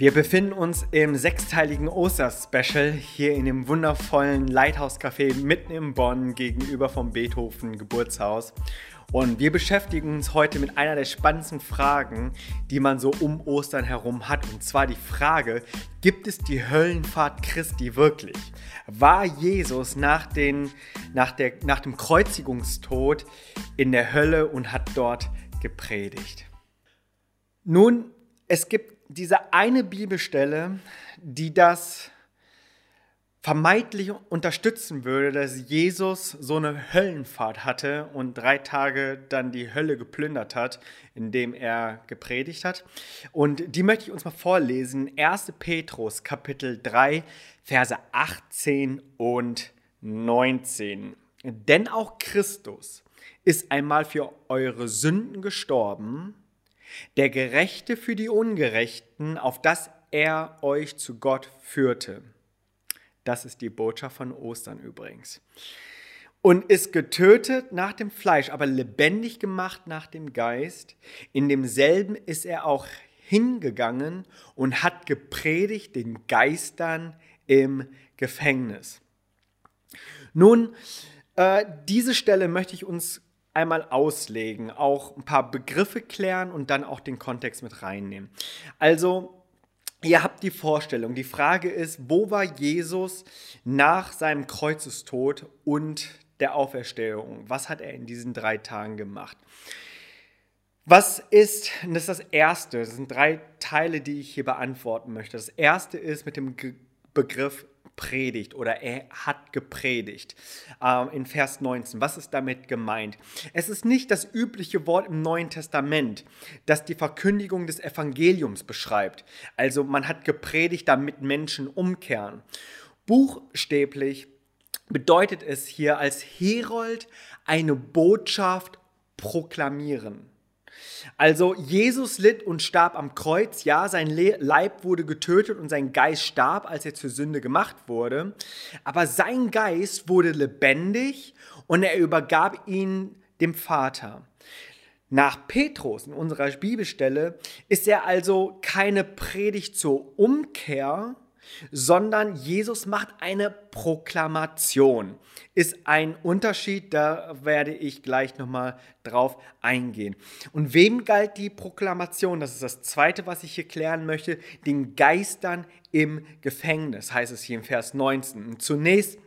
Wir befinden uns im sechsteiligen Osterspecial hier in dem wundervollen Lighthouse-Café mitten in Bonn gegenüber vom Beethoven Geburtshaus. Und wir beschäftigen uns heute mit einer der spannendsten Fragen, die man so um Ostern herum hat. Und zwar die Frage, gibt es die Höllenfahrt Christi wirklich? War Jesus nach, den, nach, der, nach dem Kreuzigungstod in der Hölle und hat dort gepredigt? Nun, es gibt diese eine Bibelstelle, die das vermeintlich unterstützen würde, dass Jesus so eine Höllenfahrt hatte und drei Tage dann die Hölle geplündert hat, indem er gepredigt hat. Und die möchte ich uns mal vorlesen. 1. Petrus Kapitel 3, Verse 18 und 19. Denn auch Christus ist einmal für eure Sünden gestorben, der Gerechte für die Ungerechten, auf dass er euch zu Gott führte. Das ist die Botschaft von Ostern übrigens. Und ist getötet nach dem Fleisch, aber lebendig gemacht nach dem Geist. In demselben ist er auch hingegangen und hat gepredigt den Geistern im Gefängnis. Nun, äh, diese Stelle möchte ich uns einmal auslegen, auch ein paar Begriffe klären und dann auch den Kontext mit reinnehmen. Also, ihr habt die Vorstellung, die Frage ist, wo war Jesus nach seinem Kreuzestod und der Auferstehung? Was hat er in diesen drei Tagen gemacht? Was ist, das ist das Erste, das sind drei Teile, die ich hier beantworten möchte. Das Erste ist mit dem Begriff predigt oder er hat gepredigt. Ähm, in Vers 19. Was ist damit gemeint? Es ist nicht das übliche Wort im Neuen Testament, das die Verkündigung des Evangeliums beschreibt. Also man hat gepredigt, damit Menschen umkehren. Buchstäblich bedeutet es hier als Herold eine Botschaft proklamieren. Also Jesus litt und starb am Kreuz, ja, sein Leib wurde getötet und sein Geist starb, als er zur Sünde gemacht wurde, aber sein Geist wurde lebendig und er übergab ihn dem Vater. Nach Petrus in unserer Bibelstelle ist er also keine Predigt zur Umkehr, sondern Jesus macht eine Proklamation. Ist ein Unterschied, da werde ich gleich nochmal drauf eingehen. Und wem galt die Proklamation? Das ist das Zweite, was ich hier klären möchte. Den Geistern im Gefängnis, heißt es hier im Vers 19. Und zunächst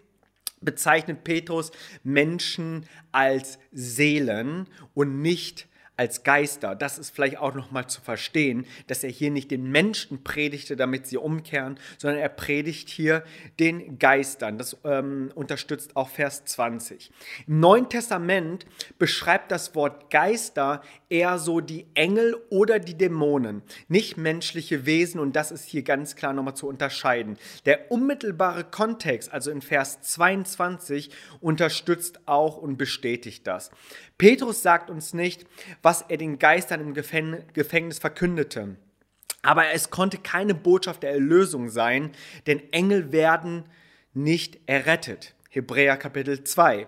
bezeichnet Petrus Menschen als Seelen und nicht als Geister. Das ist vielleicht auch nochmal zu verstehen, dass er hier nicht den Menschen predigte, damit sie umkehren, sondern er predigt hier den Geistern. Das ähm, unterstützt auch Vers 20. Im Neuen Testament beschreibt das Wort Geister eher so die Engel oder die Dämonen, nicht menschliche Wesen und das ist hier ganz klar nochmal zu unterscheiden. Der unmittelbare Kontext, also in Vers 22, unterstützt auch und bestätigt das. Petrus sagt uns nicht, was er den Geistern im Gefängnis verkündete. Aber es konnte keine Botschaft der Erlösung sein, denn Engel werden nicht errettet. Hebräer Kapitel 2.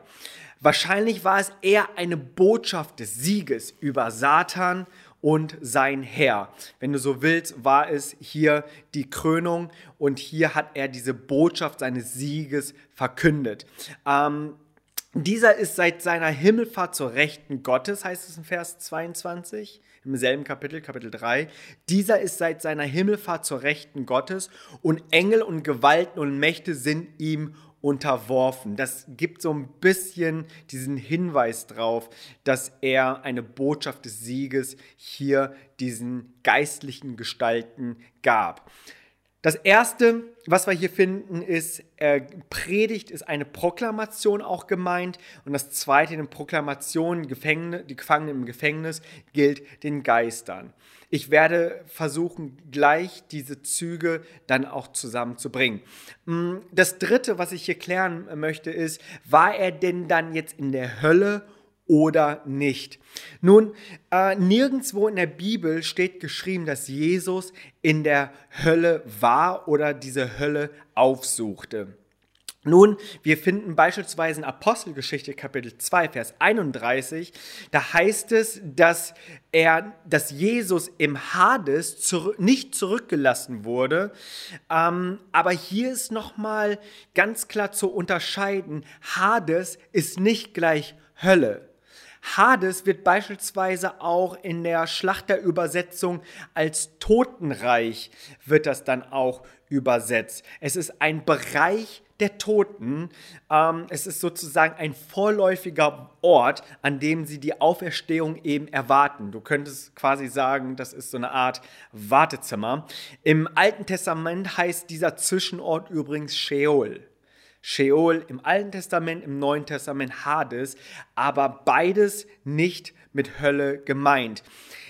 Wahrscheinlich war es eher eine Botschaft des Sieges über Satan und sein Herr. Wenn du so willst, war es hier die Krönung und hier hat er diese Botschaft seines Sieges verkündet. Ähm, dieser ist seit seiner Himmelfahrt zur Rechten Gottes, heißt es in Vers 22, im selben Kapitel, Kapitel 3. Dieser ist seit seiner Himmelfahrt zur Rechten Gottes und Engel und Gewalten und Mächte sind ihm unterworfen. Das gibt so ein bisschen diesen Hinweis drauf, dass er eine Botschaft des Sieges hier diesen geistlichen Gestalten gab. Das erste, was wir hier finden, ist, äh, Predigt ist eine Proklamation auch gemeint. Und das zweite, eine Proklamation, Gefängnis, die Gefangenen im Gefängnis, gilt den Geistern. Ich werde versuchen, gleich diese Züge dann auch zusammenzubringen. Mm, das dritte, was ich hier klären möchte, ist, war er denn dann jetzt in der Hölle oder nicht. Nun, äh, nirgendwo in der Bibel steht geschrieben, dass Jesus in der Hölle war oder diese Hölle aufsuchte. Nun, wir finden beispielsweise in Apostelgeschichte Kapitel 2, Vers 31, da heißt es, dass er, dass Jesus im Hades zur, nicht zurückgelassen wurde. Ähm, aber hier ist nochmal ganz klar zu unterscheiden, Hades ist nicht gleich Hölle. Hades wird beispielsweise auch in der Schlachterübersetzung als Totenreich wird das dann auch übersetzt. Es ist ein Bereich der Toten. Ähm, es ist sozusagen ein vorläufiger Ort, an dem sie die Auferstehung eben erwarten. Du könntest quasi sagen, das ist so eine Art Wartezimmer. Im Alten Testament heißt dieser Zwischenort übrigens Sheol. Sheol im Alten Testament, im Neuen Testament Hades, aber beides nicht mit Hölle gemeint.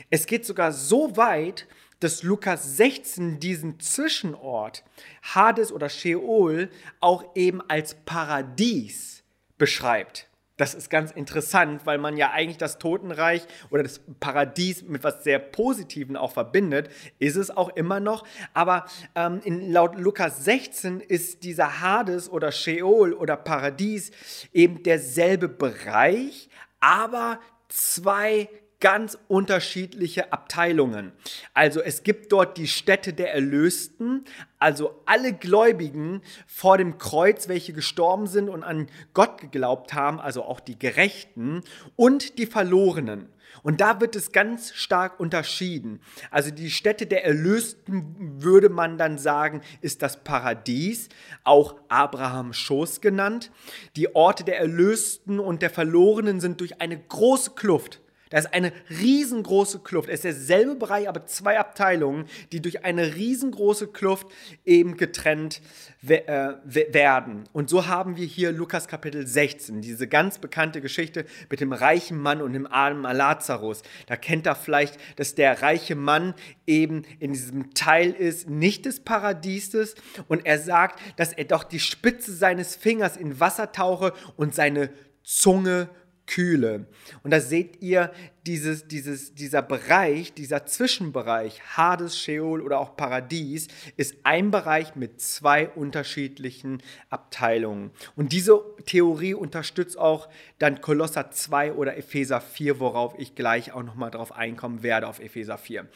Es geht sogar so weit, dass Lukas 16 diesen Zwischenort, Hades oder Sheol, auch eben als Paradies beschreibt. Das ist ganz interessant, weil man ja eigentlich das Totenreich oder das Paradies mit was sehr Positivem auch verbindet, ist es auch immer noch. Aber ähm, in, laut Lukas 16 ist dieser Hades oder Sheol oder Paradies eben derselbe Bereich, aber zwei ganz unterschiedliche Abteilungen. Also es gibt dort die Städte der Erlösten, also alle Gläubigen vor dem Kreuz, welche gestorben sind und an Gott geglaubt haben, also auch die Gerechten und die Verlorenen. Und da wird es ganz stark unterschieden. Also die Städte der Erlösten würde man dann sagen, ist das Paradies, auch Abrahams Schoß genannt. Die Orte der Erlösten und der Verlorenen sind durch eine große Kluft da ist eine riesengroße Kluft. Es ist derselbe Bereich, aber zwei Abteilungen, die durch eine riesengroße Kluft eben getrennt äh, werden. Und so haben wir hier Lukas Kapitel 16, diese ganz bekannte Geschichte mit dem reichen Mann und dem armen Lazarus. Da kennt er vielleicht, dass der reiche Mann eben in diesem Teil ist, nicht des Paradieses. Und er sagt, dass er doch die Spitze seines Fingers in Wasser tauche und seine Zunge Kühle. Und da seht ihr dieses, dieses, dieser Bereich, dieser Zwischenbereich, Hades, Sheol oder auch Paradies, ist ein Bereich mit zwei unterschiedlichen Abteilungen. Und diese Theorie unterstützt auch dann Kolosser 2 oder Epheser 4, worauf ich gleich auch nochmal drauf einkommen werde, auf Epheser 4.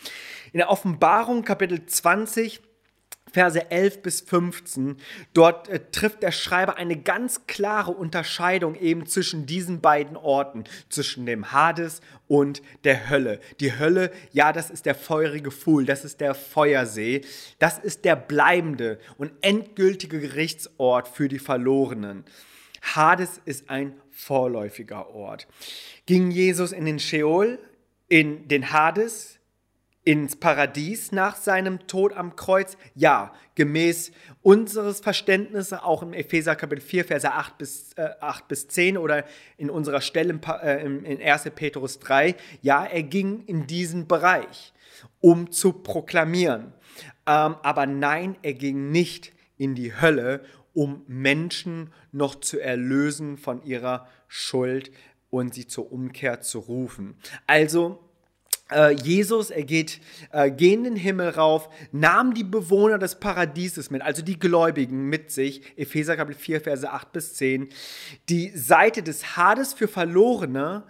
In der Offenbarung Kapitel 20 Verse 11 bis 15, dort äh, trifft der Schreiber eine ganz klare Unterscheidung eben zwischen diesen beiden Orten, zwischen dem Hades und der Hölle. Die Hölle, ja, das ist der feurige Pfuhl, das ist der Feuersee, das ist der bleibende und endgültige Gerichtsort für die Verlorenen. Hades ist ein vorläufiger Ort. Ging Jesus in den Sheol, in den Hades, ins Paradies nach seinem Tod am Kreuz? Ja, gemäß unseres Verständnisses, auch im Epheser Kapitel 4, Verse 8 bis, äh, 8 bis 10 oder in unserer Stelle im, äh, in 1. Petrus 3, ja, er ging in diesen Bereich, um zu proklamieren. Ähm, aber nein, er ging nicht in die Hölle, um Menschen noch zu erlösen von ihrer Schuld und sie zur Umkehr zu rufen. Also Jesus, er geht äh, gen den Himmel rauf, nahm die Bewohner des Paradieses mit, also die Gläubigen mit sich, Epheser Kapitel 4, Verse 8 bis 10. Die Seite des Hades für Verlorene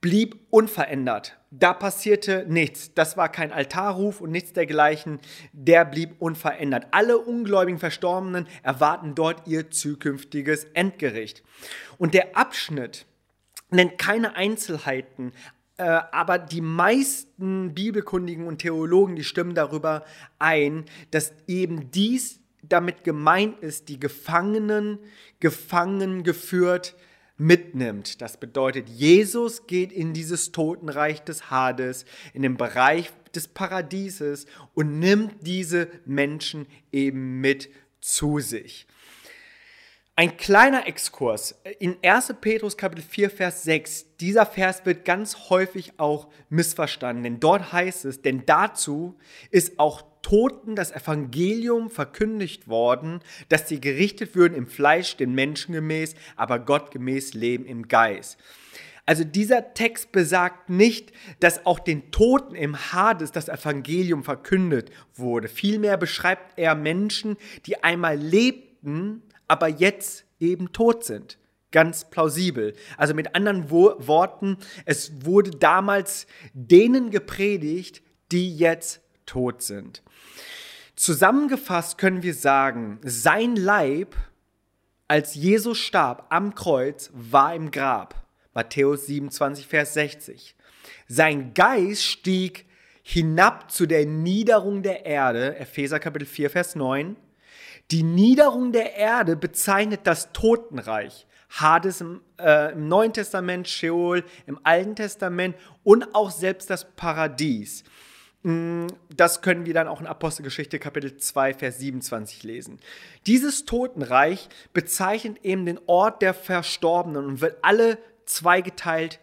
blieb unverändert. Da passierte nichts. Das war kein Altarruf und nichts dergleichen. Der blieb unverändert. Alle ungläubigen Verstorbenen erwarten dort ihr zukünftiges Endgericht. Und der Abschnitt nennt keine Einzelheiten, äh, aber die meisten Bibelkundigen und Theologen, die stimmen darüber ein, dass eben dies damit gemeint ist, die Gefangenen gefangen geführt mitnimmt. Das bedeutet, Jesus geht in dieses Totenreich des Hades, in den Bereich des Paradieses und nimmt diese Menschen eben mit zu sich. Ein kleiner Exkurs in 1. Petrus Kapitel 4, Vers 6. Dieser Vers wird ganz häufig auch missverstanden, denn dort heißt es, denn dazu ist auch Toten das Evangelium verkündigt worden, dass sie gerichtet würden im Fleisch, den Menschen gemäß, aber Gott gemäß leben im Geist. Also dieser Text besagt nicht, dass auch den Toten im Hades das Evangelium verkündet wurde. Vielmehr beschreibt er Menschen, die einmal lebten, aber jetzt eben tot sind. Ganz plausibel. Also mit anderen Wo Worten, es wurde damals denen gepredigt, die jetzt tot sind. Zusammengefasst können wir sagen, sein Leib, als Jesus starb am Kreuz, war im Grab. Matthäus 27, Vers 60. Sein Geist stieg hinab zu der Niederung der Erde, Epheser Kapitel 4, Vers 9. Die Niederung der Erde bezeichnet das Totenreich. Hades im, äh, im Neuen Testament, Sheol im Alten Testament und auch selbst das Paradies. Mm, das können wir dann auch in Apostelgeschichte Kapitel 2, Vers 27 lesen. Dieses Totenreich bezeichnet eben den Ort der Verstorbenen und wird alle zweigeteilt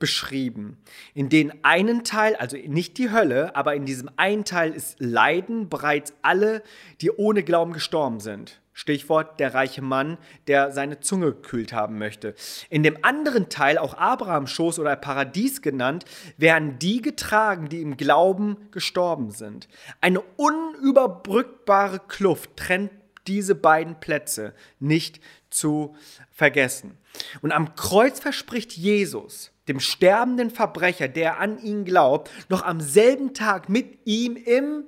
beschrieben. In den einen Teil, also nicht die Hölle, aber in diesem einen Teil ist Leiden bereits alle, die ohne Glauben gestorben sind. Stichwort der reiche Mann, der seine Zunge gekühlt haben möchte. In dem anderen Teil, auch Abrahams Schoß oder Paradies genannt, werden die getragen, die im Glauben gestorben sind. Eine unüberbrückbare Kluft trennt diese beiden Plätze nicht zu vergessen. Und am Kreuz verspricht Jesus, dem sterbenden Verbrecher, der an ihn glaubt, noch am selben Tag mit ihm im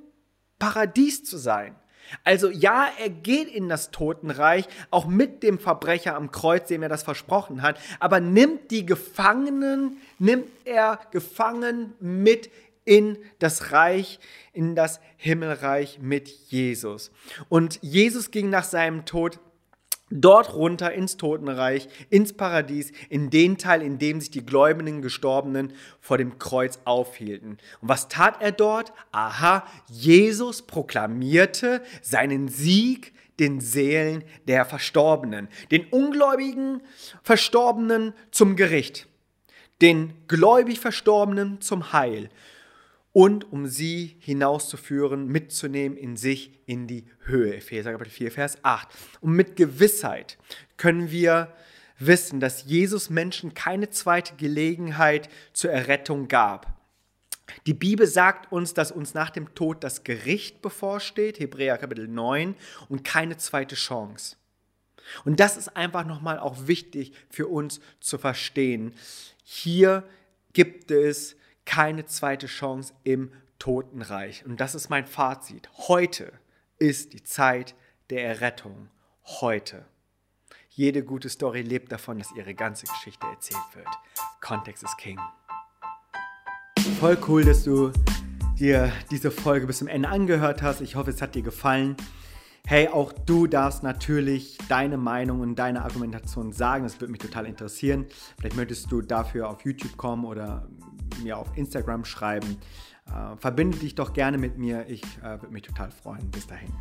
Paradies zu sein. Also ja, er geht in das Totenreich, auch mit dem Verbrecher am Kreuz, dem er das versprochen hat, aber nimmt die Gefangenen, nimmt er gefangen mit in das Reich, in das Himmelreich mit Jesus. Und Jesus ging nach seinem Tod dort runter ins Totenreich, ins Paradies, in den Teil, in dem sich die gläubigen Gestorbenen vor dem Kreuz aufhielten. Und was tat er dort? Aha, Jesus proklamierte seinen Sieg den Seelen der Verstorbenen, den ungläubigen Verstorbenen zum Gericht, den gläubig Verstorbenen zum Heil und um sie hinauszuführen, mitzunehmen in sich in die Höhe. Epheser Kapitel 4, Vers 8. Und mit Gewissheit können wir wissen, dass Jesus Menschen keine zweite Gelegenheit zur Errettung gab. Die Bibel sagt uns, dass uns nach dem Tod das Gericht bevorsteht, Hebräer Kapitel 9, und keine zweite Chance. Und das ist einfach nochmal auch wichtig für uns zu verstehen. Hier gibt es keine zweite Chance im Totenreich. Und das ist mein Fazit. Heute ist die Zeit der Errettung. Heute. Jede gute Story lebt davon, dass ihre ganze Geschichte erzählt wird. Kontext ist King. Voll cool, dass du dir diese Folge bis zum Ende angehört hast. Ich hoffe, es hat dir gefallen. Hey, auch du darfst natürlich deine Meinung und deine Argumentation sagen. Das würde mich total interessieren. Vielleicht möchtest du dafür auf YouTube kommen oder mir auf Instagram schreiben. Äh, verbinde dich doch gerne mit mir. Ich äh, würde mich total freuen. Bis dahin.